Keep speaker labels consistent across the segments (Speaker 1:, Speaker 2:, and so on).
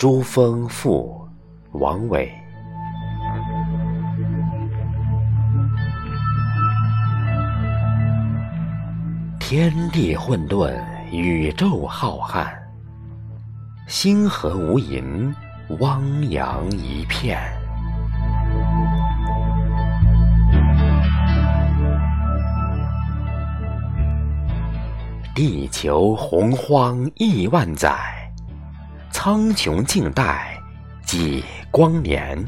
Speaker 1: 珠峰赋，王维。天地混沌，宇宙浩瀚，星河无垠，汪洋一片。地球洪荒亿万载，苍穹静待几光年。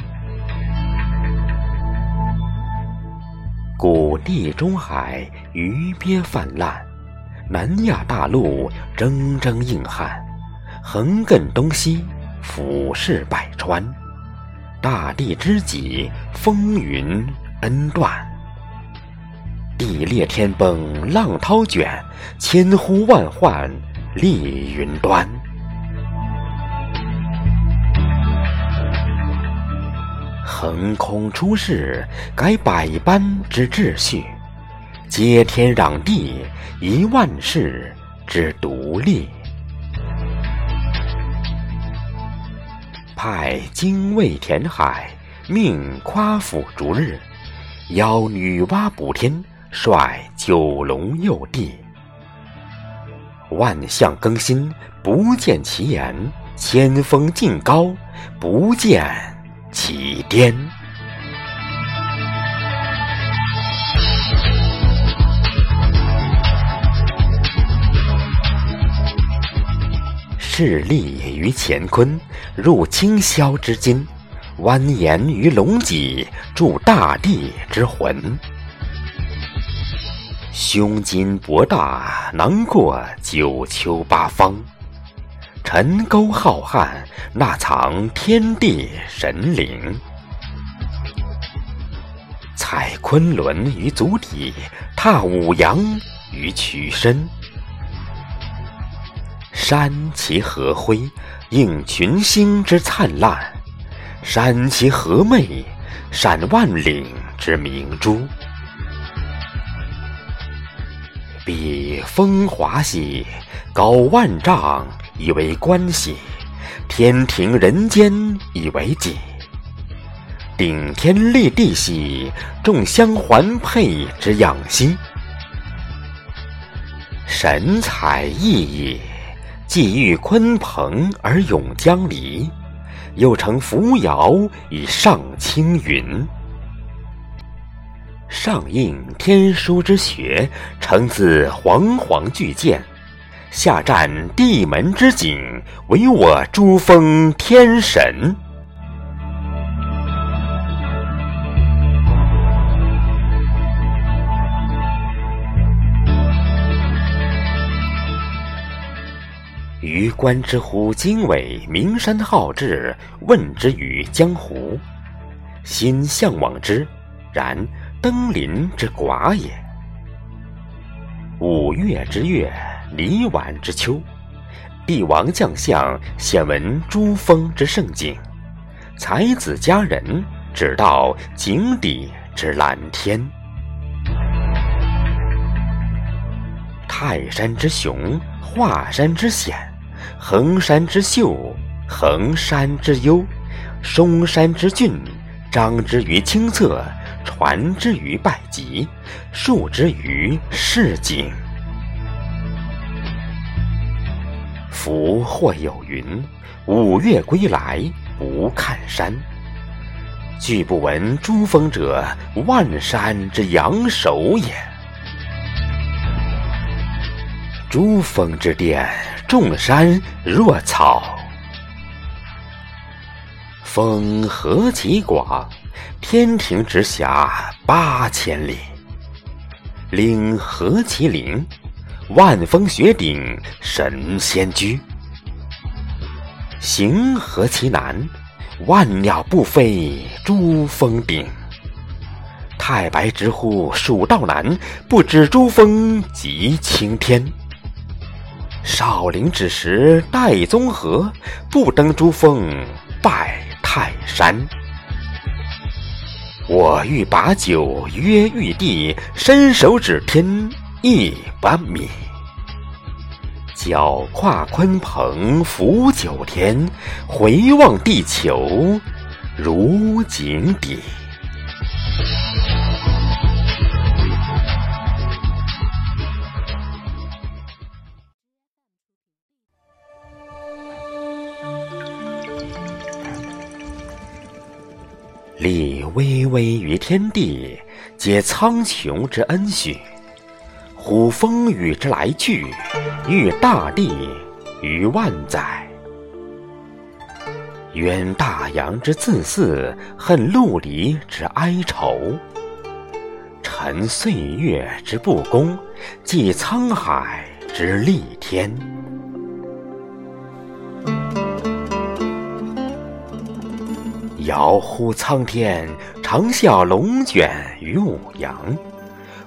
Speaker 1: 古地中海，鱼鳖泛滥。南亚大陆铮铮硬汉，横亘东西，俯视百川。大地之极，风云恩断。地裂天崩，浪涛卷，千呼万唤立云端。横空出世，改百般之秩序。接天壤地，一万世之独立。派精卫填海，命夸父逐日，邀女娲补天，率九龙佑地。万象更新，不见其言；千峰竞高，不见起巅。势立于乾坤，入清霄之金；蜿蜒于龙脊，铸大地之魂。胸襟博大，囊括九丘八方；沉沟浩瀚，纳藏天地神灵。踩昆仑于足底，踏五洋于躯身。山其和辉，映群星之灿烂；山其和媚，闪万岭之明珠。比风华兮，高万丈以为关兮；天庭人间以为己。顶天立地兮，众相环佩之养兮。神采奕奕。既遇鲲鹏而咏江离，又乘扶摇以上青云。上应天书之学，承自煌煌巨剑；下占地门之井，唯我珠峰天神。余观之乎经纬，名山浩志；问之于江湖，心向往之。然登临之寡也。五月之月，离晚之秋，帝王将相显闻珠峰之盛景，才子佳人只道井底之蓝天。泰山之雄，华山之险。衡山之秀，衡山之幽，嵩山之峻，彰之于清澈，传之于稗极，述之于市井。夫或有云：“五岳归来不看山。”俱不闻珠峰者，万山之阳首也。珠峰之巅。众山若草，峰何其广！天庭直辖八千里。岭何其灵！万峰雪顶神仙居。行何其难！万鸟不飞珠峰顶。太白直呼蜀道难，不知珠峰即青天。少林之时戴宗和，不登珠峰拜泰山。我欲把酒约玉帝，伸手指天一把米。脚跨鲲鹏浮九天，回望地球如井底。立巍巍于天地，皆苍穹之恩许；呼风雨之来去，育大地于万载。远大洋之自肆，恨陆离之哀愁。沉岁月之不公，继沧海之逆天。遥呼苍天，长啸龙卷于五洋；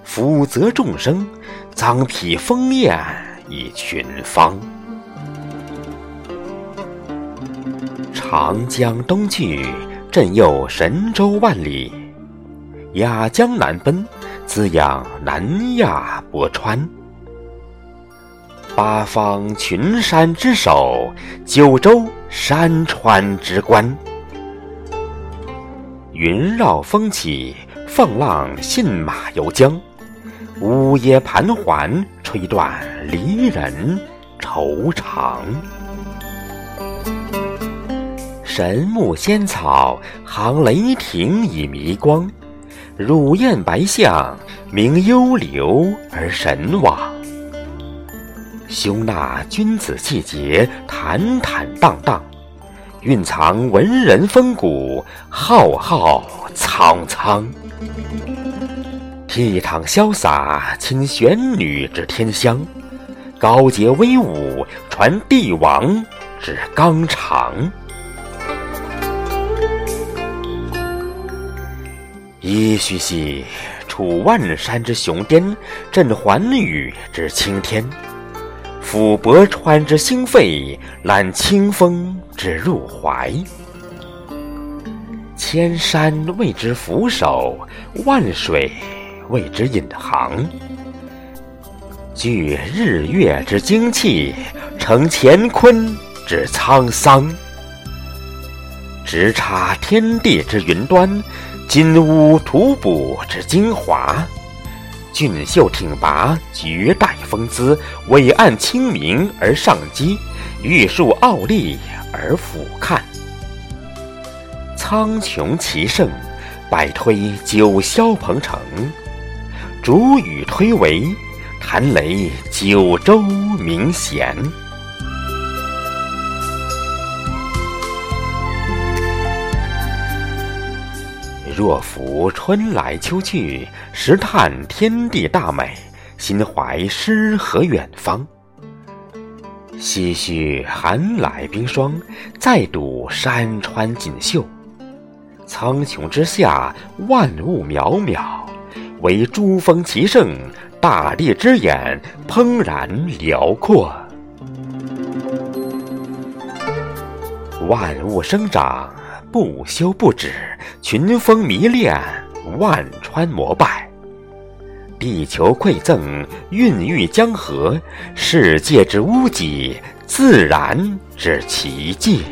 Speaker 1: 俯责众生，臧否风焰以群芳。长江东去，镇佑神州万里；雅江南奔，滋养南亚博川。八方群山之首，九州山川之冠。云绕风起，放浪信马游江；呜咽盘桓，吹断离人愁肠。神木仙草，行雷霆以迷光；乳燕白象，鸣幽流而神往。胸纳君子气节，坦坦荡荡。蕴藏文人风骨，浩浩苍苍；倜傥潇洒，倾玄女之天香；高洁威武，传帝王之纲常。噫吁兮！处万山之雄巅，振寰宇之青天。抚泊川之兴沸，揽清风之入怀。千山为之俯首，万水为之引航。聚日月之精气，成乾坤之沧桑。直插天地之云端，金乌吐哺之精华。俊秀挺拔，绝代风姿；伟岸清明而上激，玉树傲立而俯瞰。苍穹奇胜，百推九霄鹏程；逐雨推帷，弹雷九州鸣弦。若扶春来秋去，时叹天地大美，心怀诗和远方。唏嘘寒来冰霜，再睹山川锦绣。苍穹之下，万物渺渺，为珠峰奇胜，大地之眼怦然辽阔。万物生长。不休不止，群峰迷恋，万川膜拜。地球馈赠，孕育江河，世界之屋脊，自然之奇迹。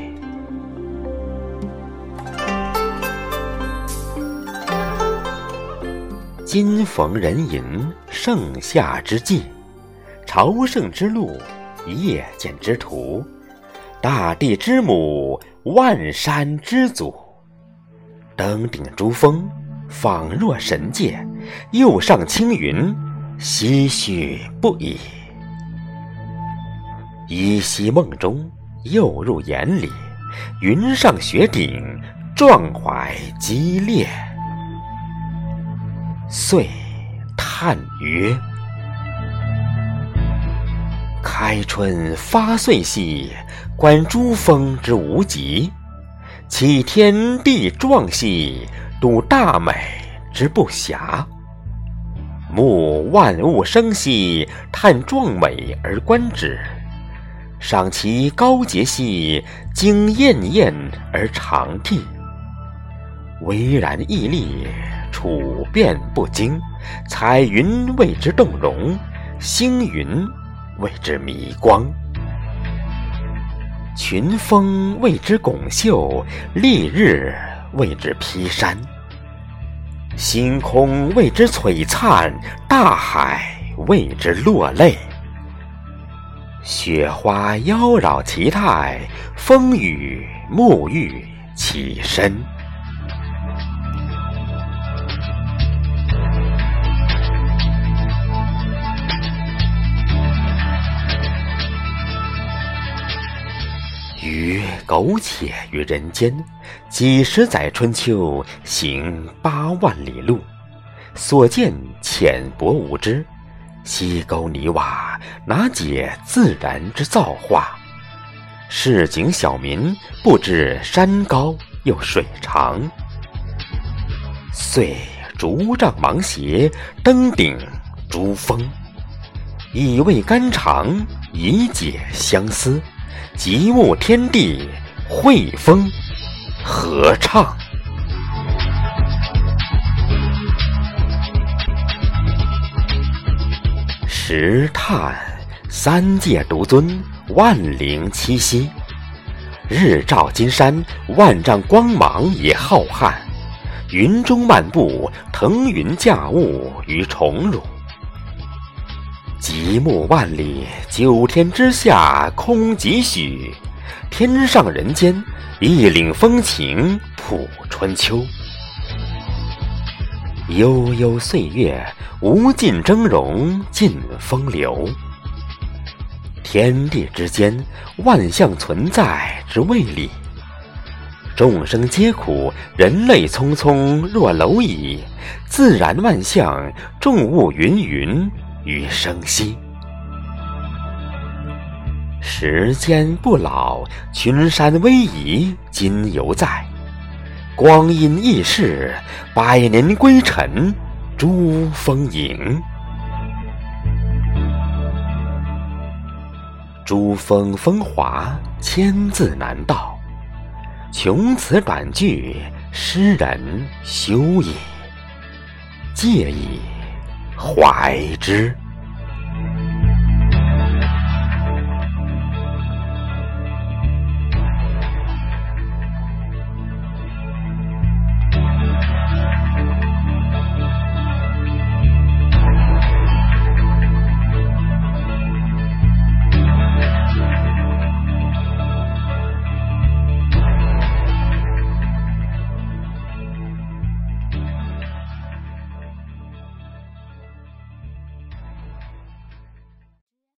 Speaker 1: 今逢人寅，盛夏之际，朝圣之路，夜见之途，大地之母。万山之祖，登顶珠峰，仿若神界；又上青云，唏嘘不已。依稀梦中，又入眼里，云上雪顶，壮怀激烈。遂叹曰：“开春发岁兮。”观诸峰之无极，启天地壮兮，睹大美之不暇。目万物生兮，叹壮美而观之；赏其高洁兮，经艳艳而长替。巍然屹立，处变不惊，彩云为之动容，星云为之迷光；群峰为之拱秀，丽日为之披山。星空为之璀璨，大海为之落泪。雪花妖娆其态，风雨沐浴其身。苟且于人间，几十载春秋，行八万里路，所见浅薄无知，溪沟泥瓦，哪解自然之造化？市井小民不知山高又水长，遂竹杖芒鞋，登顶珠峰，以慰肝肠，以解相思。极目天地，汇风合唱。石炭三界独尊，万灵栖息。日照金山，万丈光芒也浩瀚。云中漫步，腾云驾雾于宠辱。极目万里，九天之下空几许？天上人间，一领风情谱春秋。悠悠岁月，无尽峥嵘尽风流。天地之间，万象存在之谓理。众生皆苦，人类匆匆若蝼蚁。自然万象，众物芸芸。于生息，时间不老，群山逶迤今犹在；光阴易逝，百年归尘诸风影。珠峰风华，千字难道；穷词短句，诗人休矣。借以。怀之。